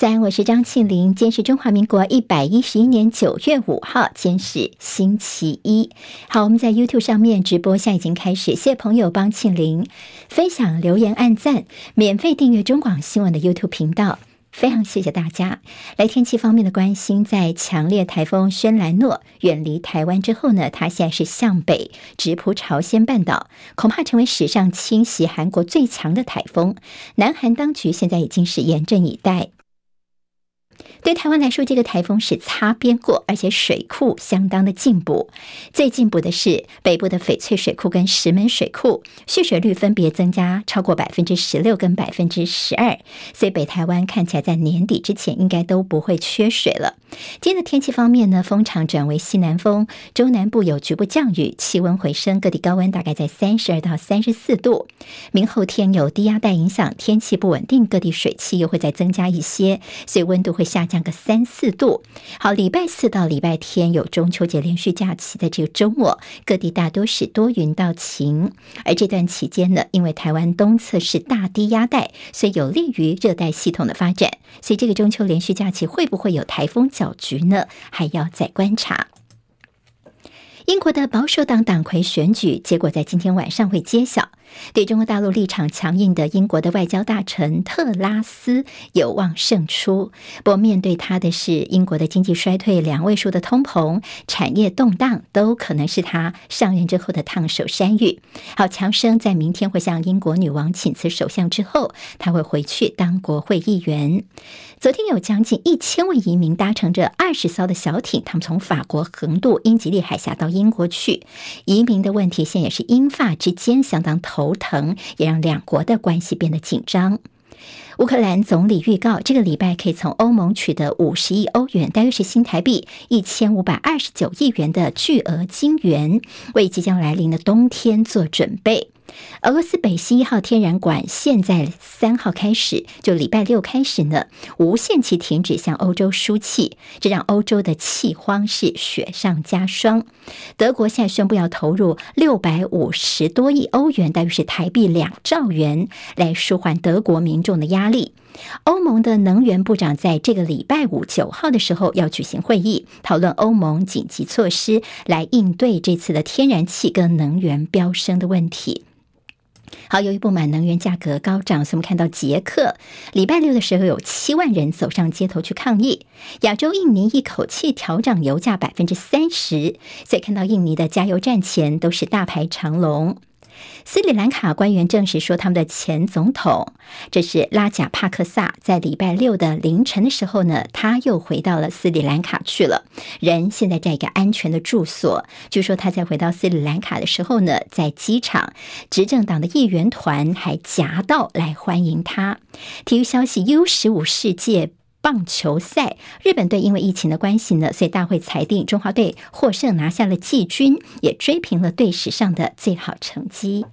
早安，我是张庆玲。今天是中华民国一百一十一年九月五号，今天是星期一。好，我们在 YouTube 上面直播，现在已经开始。谢谢朋友帮庆玲分享、留言、按赞，免费订阅中广新闻的 YouTube 频道，非常谢谢大家。来，天气方面的关心，在强烈台风轩岚诺远离台湾之后呢，它现在是向北直扑朝鲜半岛，恐怕成为史上侵袭韩国最强的台风。南韩当局现在已经是严阵以待。对台湾来说，这个台风是擦边过，而且水库相当的进补。最进补的是北部的翡翠水库跟石门水库，蓄水率分别增加超过百分之十六跟百分之十二，所以北台湾看起来在年底之前应该都不会缺水了。今天的天气方面呢，风场转为西南风，中南部有局部降雨，气温回升，各地高温大概在三十二到三十四度。明后天有低压带影响，天气不稳定，各地水汽又会再增加一些，所以温度会下降个三四度。好，礼拜四到礼拜天有中秋节连续假期，的这个周末，各地大多是多云到晴。而这段期间呢，因为台湾东侧是大低压带，所以有利于热带系统的发展。所以这个中秋连续假期会不会有台风搅局呢？还要再观察。英国的保守党党魁选举结果在今天晚上会揭晓。对中国大陆立场强硬的英国的外交大臣特拉斯有望胜出，不过面对他的是英国的经济衰退、两位数的通膨、产业动荡，都可能是他上任之后的烫手山芋。好，强生在明天会向英国女王请辞首相之后，他会回去当国会议员。昨天有将近一千位移民搭乘着二十艘的小艇，他们从法国横渡英吉利海峡到英国去。移民的问题现在也是英法之间相当头。头疼，也让两国的关系变得紧张。乌克兰总理预告，这个礼拜可以从欧盟取得五十亿欧元，大约是新台币一千五百二十九亿元的巨额金元，为即将来临的冬天做准备。俄罗斯北溪一号天然管现在三号开始，就礼拜六开始呢，无限期停止向欧洲输气，这让欧洲的气荒是雪上加霜。德国现在宣布要投入六百五十多亿欧元，大约是台币两兆元，来舒缓德国民众的压力。欧盟的能源部长在这个礼拜五九号的时候要举行会议，讨论欧盟紧急措施来应对这次的天然气跟能源飙升的问题。好，由于不满能源价格高涨，所以我们看到捷克礼拜六的时候有七万人走上街头去抗议。亚洲印尼一口气调涨油价百分之三十，所以看到印尼的加油站前都是大排长龙。斯里兰卡官员证实说，他们的前总统这是拉贾帕克萨，在礼拜六的凌晨的时候呢，他又回到了斯里兰卡去了。人现在在一个安全的住所。据说他在回到斯里兰卡的时候呢，在机场，执政党的议员团还夹道来欢迎他。体育消息：U 十五世界。棒球赛，日本队因为疫情的关系呢，所以大会裁定中华队获胜，拿下了季军，也追平了队史上的最好成绩。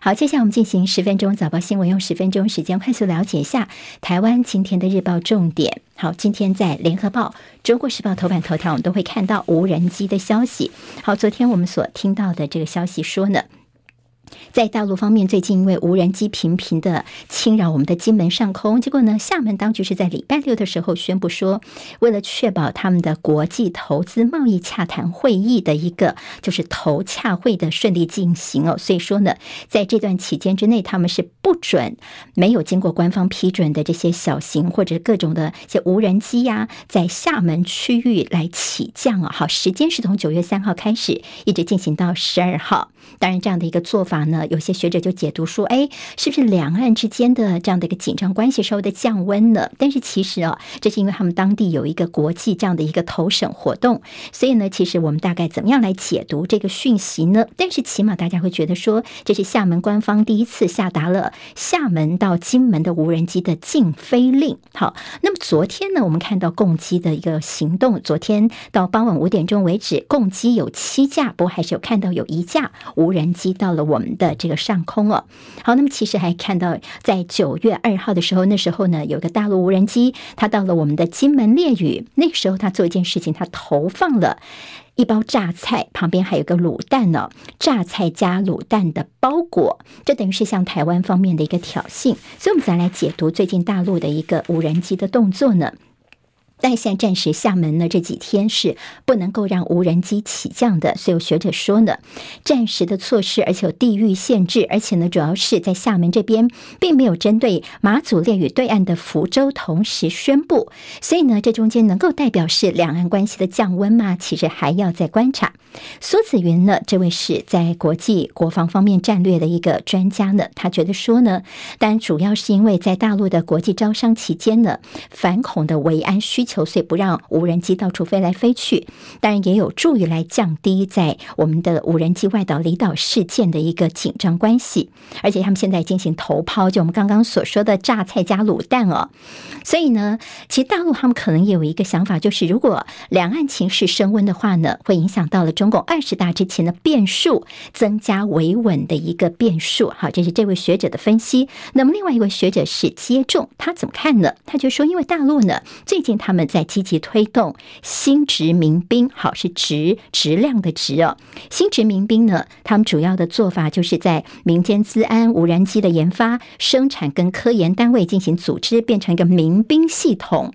好，接下来我们进行十分钟早报新闻，用十分钟时间快速了解一下台湾今天的日报重点。好，今天在联合报、中国时报头版头条，我们都会看到无人机的消息。好，昨天我们所听到的这个消息说呢。在大陆方面，最近因为无人机频频的侵扰我们的金门上空，结果呢，厦门当局是在礼拜六的时候宣布说，为了确保他们的国际投资贸易洽谈会议的一个就是投洽会的顺利进行哦，所以说呢，在这段期间之内，他们是不准没有经过官方批准的这些小型或者各种的一些无人机呀，在厦门区域来起降啊。好，时间是从九月三号开始，一直进行到十二号。当然，这样的一个做法呢，有些学者就解读说，哎，是不是两岸之间的这样的一个紧张关系稍微的降温了？但是其实哦，这是因为他们当地有一个国际这样的一个投审活动，所以呢，其实我们大概怎么样来解读这个讯息呢？但是起码大家会觉得说，这是厦门官方第一次下达了厦门到金门的无人机的禁飞令。好，那么昨天呢，我们看到共机的一个行动，昨天到傍晚五点钟为止，共机有七架，不过还是有看到有一架。无人机到了我们的这个上空哦。好，那么其实还看到在九月二号的时候，那时候呢有个大陆无人机，它到了我们的金门烈屿，那个时候它做一件事情，它投放了。一包榨菜，旁边还有个卤蛋呢，榨菜加卤蛋的包裹，这等于是向台湾方面的一个挑衅。所以，我们再来解读最近大陆的一个无人机的动作呢。但现暂时厦门呢，这几天是不能够让无人机起降的，所以有学者说呢，暂时的措施，而且有地域限制，而且呢，主要是在厦门这边，并没有针对马祖烈屿对岸的福州同时宣布，所以呢，这中间能够代表是两岸关系的降温吗？其实还要再观察。苏子云呢，这位是在国际国防方面战略的一个专家呢，他觉得说呢，当然主要是因为在大陆的国际招商期间呢，反恐的维安需。求所以不让无人机到处飞来飞去，当然也有助于来降低在我们的无人机外岛离岛事件的一个紧张关系。而且他们现在进行头抛，就我们刚刚所说的榨菜加卤蛋哦。所以呢，其实大陆他们可能也有一个想法，就是如果两岸情势升温的话呢，会影响到了中共二十大之前的变数，增加维稳的一个变数。好，这是这位学者的分析。那么另外一位学者是接种，他怎么看呢？他就说，因为大陆呢，最近他们。们在积极推动新殖民兵，好，是质质量的质哦。新殖民兵呢，他们主要的做法就是在民间资安、无人机的研发、生产跟科研单位进行组织，变成一个民兵系统。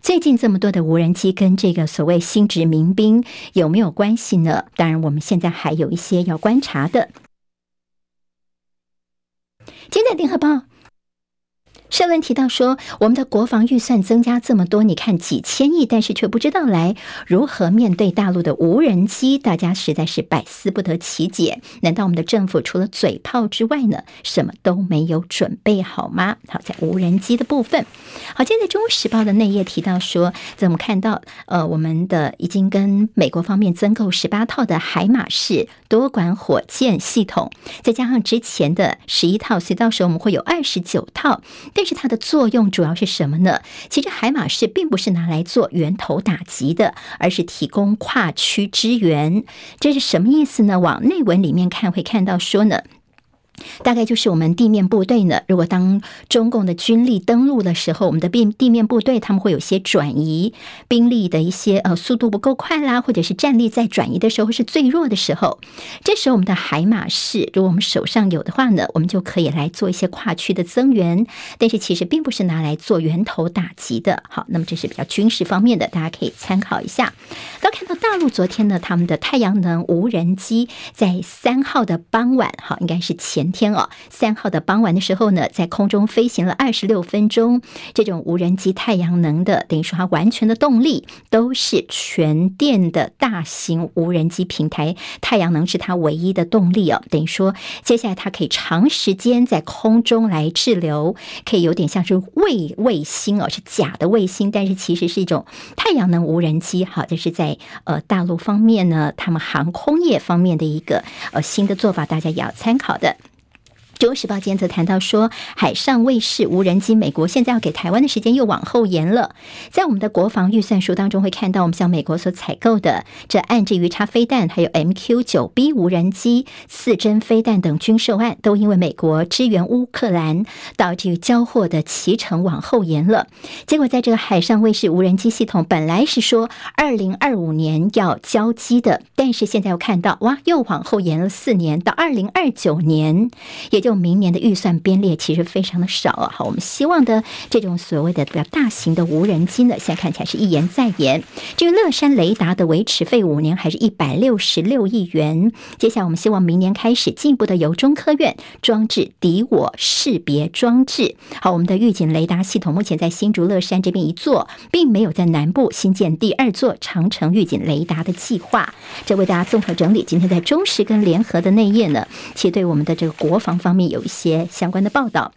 最近这么多的无人机跟这个所谓新殖民兵有没有关系呢？当然，我们现在还有一些要观察的。今天的联合报。社论提到说，我们的国防预算增加这么多，你看几千亿，但是却不知道来如何面对大陆的无人机，大家实在是百思不得其解。难道我们的政府除了嘴炮之外呢，什么都没有准备好吗？好，在无人机的部分，好，今天在《中国时报》的内页提到说，怎么看到呃，我们的已经跟美国方面增购十八套的海马式多管火箭系统，再加上之前的十一套，所以到时候我们会有二十九套。但是它的作用主要是什么呢？其实海马式并不是拿来做源头打击的，而是提供跨区支援。这是什么意思呢？往内文里面看，会看到说呢。大概就是我们地面部队呢，如果当中共的军力登陆的时候，我们的地地面部队他们会有些转移兵力的一些呃速度不够快啦，或者是战力在转移的时候是最弱的时候，这时候我们的海马式，如果我们手上有的话呢，我们就可以来做一些跨区的增援。但是其实并不是拿来做源头打击的。好，那么这是比较军事方面的，大家可以参考一下。都看到大陆昨天呢，他们的太阳能无人机在三号的傍晚，好，应该是前。天哦，三号的傍晚的时候呢，在空中飞行了二十六分钟。这种无人机太阳能的，等于说它完全的动力都是全电的大型无人机平台，太阳能是它唯一的动力哦。等于说，接下来它可以长时间在空中来滞留，可以有点像是卫卫星哦，是假的卫星，但是其实是一种太阳能无人机。好，这是在呃大陆方面呢，他们航空业方面的一个呃新的做法，大家也要参考的。《中时报》今天则谈到说，海上卫士无人机，美国现在要给台湾的时间又往后延了。在我们的国防预算书当中，会看到我们向美国所采购的这岸置鱼叉飞弹，还有 MQ 九 B 无人机、四针飞弹等军售案，都因为美国支援乌克兰，导致于交货的期程往后延了。结果，在这个海上卫士无人机系统本来是说二零二五年要交机的，但是现在又看到哇，又往后延了四年，到二零二九年，也就。明年的预算编列其实非常的少啊，好，我们希望的这种所谓的比较大型的无人机呢，现在看起来是一言再言。这个乐山雷达的维持费五年还是一百六十六亿元。接下来我们希望明年开始进一步的由中科院装置敌我识别装置。好，我们的预警雷达系统目前在新竹乐山这边一座，并没有在南部新建第二座长城预警雷达的计划。这为大家综合整理今天在中时跟联合的内页呢，其实对我们的这个国防方面。有一些相关的报道。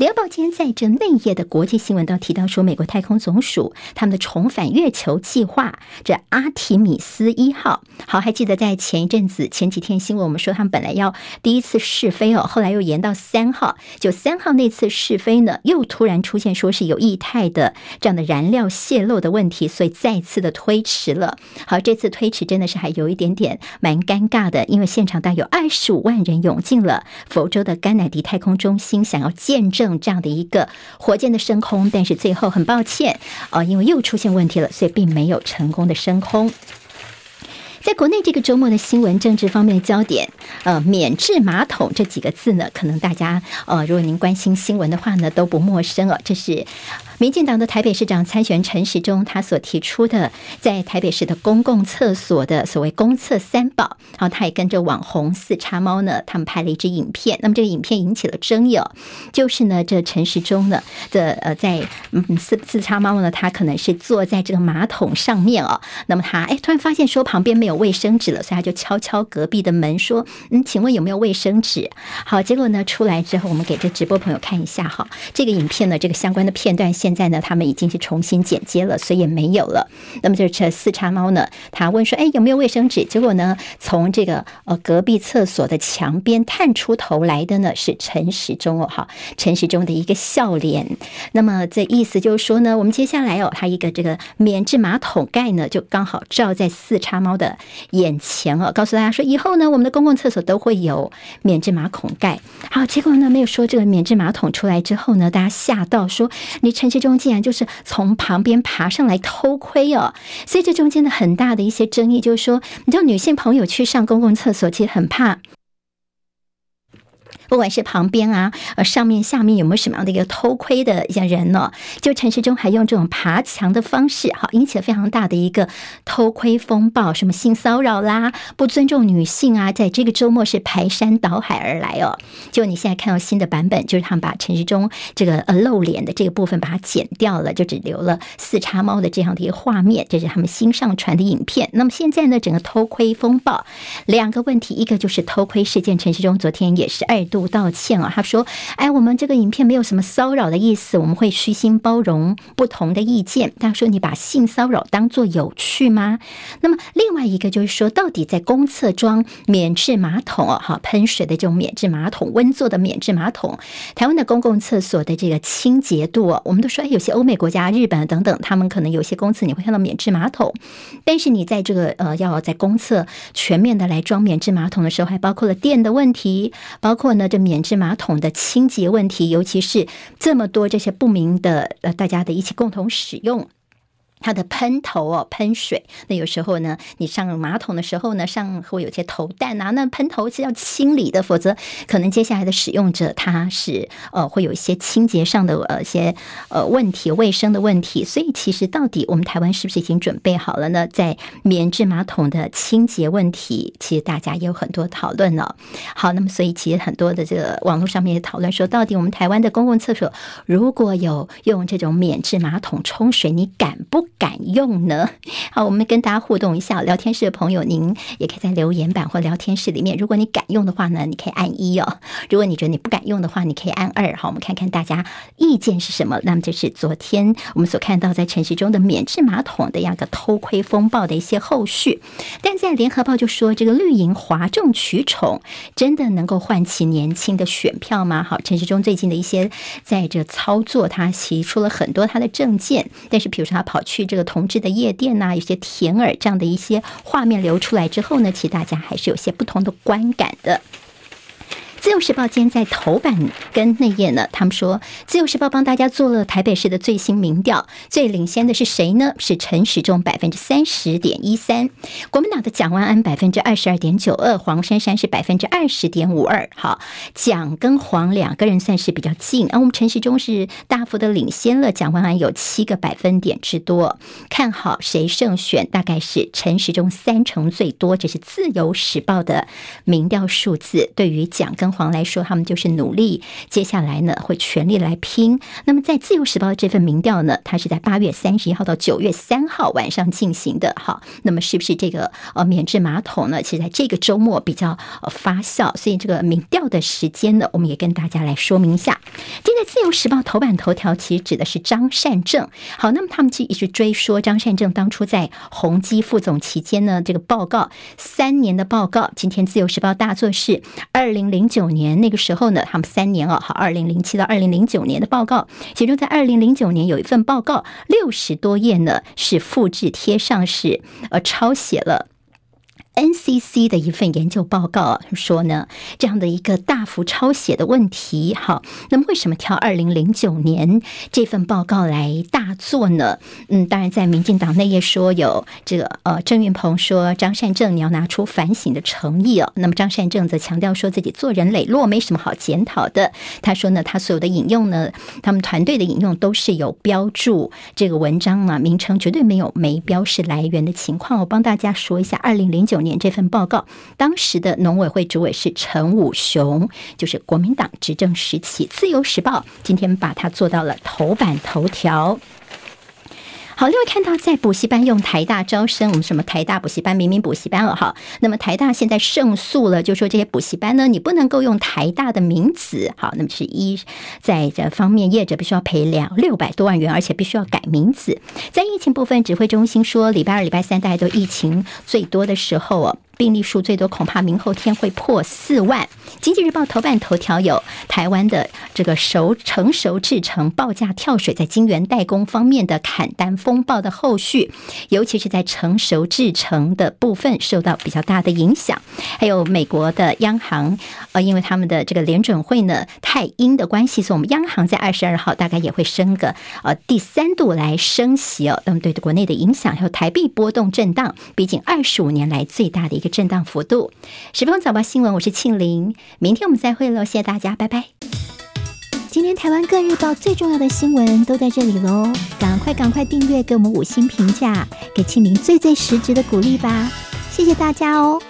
联合报今天在这内页的国际新闻都提到说，美国太空总署他们的重返月球计划，这阿提米斯一号，好，还记得在前一阵子前几天新闻，我们说他们本来要第一次试飞哦，后来又延到三号，就三号那次试飞呢，又突然出现说是有液态的这样的燃料泄漏的问题，所以再次的推迟了。好，这次推迟真的是还有一点点蛮尴尬的，因为现场大概有二十五万人涌进了佛州的甘乃迪太空中心，想要见证这样的一个火箭的升空，但是最后很抱歉，呃，因为又出现问题了，所以并没有成功的升空。在国内这个周末的新闻政治方面的焦点，呃，免治马桶这几个字呢，可能大家呃，如果您关心新闻的话呢，都不陌生哦，这是。民进党的台北市长参选陈时中，他所提出的在台北市的公共厕所的所谓公厕三宝，然后他也跟着网红四叉猫呢，他们拍了一支影片。那么这个影片引起了争议，就是呢，这陈时中呢的呃，在嗯四四叉猫呢，他可能是坐在这个马桶上面哦，那么他哎突然发现说旁边没有卫生纸了，所以他就敲敲隔壁的门说，嗯，请问有没有卫生纸？好，结果呢出来之后，我们给这直播朋友看一下哈，这个影片呢，这个相关的片段现。现在呢，他们已经是重新剪接了，所以也没有了。那么就是这四叉猫呢，他问说：“哎，有没有卫生纸？”结果呢，从这个呃隔壁厕所的墙边探出头来的呢，是陈时中哦，哈，陈时中的一个笑脸。那么这意思就是说呢，我们接下来哦，他一个这个免质马桶盖呢，就刚好照在四叉猫的眼前哦，告诉大家说，以后呢，我们的公共厕所都会有免质马桶盖。好，结果呢，没有说这个免质马桶出来之后呢，大家吓到说，你陈时中竟然就是从旁边爬上来偷窥哦，所以这中间的很大的一些争议就是说，你知道女性朋友去上公共厕所其实很怕。不管是旁边啊，呃，上面下面有没有什么样的一个偷窥的一些人呢？就陈时中还用这种爬墙的方式，好，引起了非常大的一个偷窥风暴，什么性骚扰啦，不尊重女性啊，在这个周末是排山倒海而来哦。就你现在看到新的版本，就是他们把陈时中这个呃露脸的这个部分把它剪掉了，就只留了四叉猫的这样的一个画面，这是他们新上传的影片。那么现在呢，整个偷窥风暴两个问题，一个就是偷窥事件，陈时中昨天也是二度。不道歉啊！他说：“哎，我们这个影片没有什么骚扰的意思，我们会虚心包容不同的意见。”他说：“你把性骚扰当做有趣吗？”那么另外一个就是说，到底在公厕装免治马桶哦，哈，喷水的这种免治马桶，温做的免治马桶，台湾的公共厕所的这个清洁度，我们都说，哎有些欧美国家、日本等等，他们可能有些公厕你会看到免治马桶，但是你在这个呃，要在公厕全面的来装免治马桶的时候，还包括了电的问题，包括呢。这免治马桶的清洁问题，尤其是这么多这些不明的呃，大家的一起共同使用。它的喷头哦，喷水。那有时候呢，你上马桶的时候呢，上会有些头弹啊，那喷头是要清理的，否则可能接下来的使用者他是呃会有一些清洁上的呃些呃问题、卫生的问题。所以其实到底我们台湾是不是已经准备好了呢？在免质马桶的清洁问题，其实大家也有很多讨论了。好，那么所以其实很多的这个网络上面也讨论说，到底我们台湾的公共厕所如果有用这种免治马桶冲水，你敢不？敢用呢？好，我们跟大家互动一下。聊天室的朋友，您也可以在留言板或聊天室里面。如果你敢用的话呢，你可以按一哦；如果你觉得你不敢用的话，你可以按二。好，我们看看大家意见是什么。那么这是昨天我们所看到在陈时中的免治马桶的样个偷窥风暴的一些后续。但在联合报就说，这个绿营哗众取宠，真的能够唤起年轻的选票吗？好，陈时中最近的一些在这操作，他提出了很多他的政见，但是比如说他跑去。这个同志的夜店呐、有些甜耳这样的一些画面流出来之后呢，其实大家还是有些不同的观感的。自由时报今天在头版跟内页呢，他们说自由时报帮大家做了台北市的最新民调，最领先的是谁呢？是陈时中百分之三十点一三，国民党的蒋万安百分之二十二点九二，黄珊珊是百分之二十点五二。好，蒋跟黄两个人算是比较近，而我们陈时中是大幅的领先了蒋万安有七个百分点之多。看好谁胜选？大概是陈时中三成最多，这是自由时报的民调数字。对于蒋跟跟黄来说，他们就是努力，接下来呢会全力来拼。那么在自由时报的这份民调呢，它是在八月三十一号到九月三号晚上进行的。好，那么是不是这个呃免治马桶呢？其实在这个周末比较呃发酵，所以这个民调的时间呢，我们也跟大家来说明一下。今天自由时报头版头条其实指的是张善政。好，那么他们就一直追说张善政当初在宏基副总期间呢，这个报告三年的报告。今天自由时报大作是二零零九九年那个时候呢，他们三年哦，好，二零零七到二零零九年的报告，其中在二零零九年有一份报告六十多页呢，是复制贴上是呃抄写了。NCC 的一份研究报告说呢，这样的一个大幅抄写的问题，好，那么为什么挑二零零九年这份报告来大做呢？嗯，当然在民进党内也说有这个呃，郑运鹏说张善政你要拿出反省的诚意哦，那么张善政则强调说自己做人磊落，没什么好检讨的。他说呢，他所有的引用呢，他们团队的引用都是有标注这个文章啊名称，绝对没有没标示来源的情况。我帮大家说一下，二零零九年。这份报告，当时的农委会主委是陈武雄，就是国民党执政时期。自由时报今天把它做到了头版头条。好，另外看到在补习班用台大招生，我们什么台大补习班、明明补习班了哈。那么台大现在胜诉了，就说这些补习班呢，你不能够用台大的名字。好，那么是一在这方面，业者必须要赔两六百多万元，而且必须要改名字。在疫情部分，指挥中心说，礼拜二、礼拜三大家都疫情最多的时候哦。病例数最多，恐怕明后天会破四万。经济日报头版头条有台湾的这个熟成熟制程报价跳水，在晶圆代工方面的砍单风暴的后续，尤其是在成熟制程的部分受到比较大的影响。还有美国的央行，呃，因为他们的这个联准会呢太鹰的关系，所以我们央行在二十二号大概也会升个呃第三度来升息哦。那么对国内的影响，还有台币波动震荡，毕竟二十五年来最大的一个。震荡幅度。十分早报新闻，我是庆玲，明天我们再会喽，谢谢大家，拜拜。今天台湾各日报最重要的新闻都在这里喽，赶快赶快订阅，给我们五星评价，给庆玲最最实质的鼓励吧，谢谢大家哦。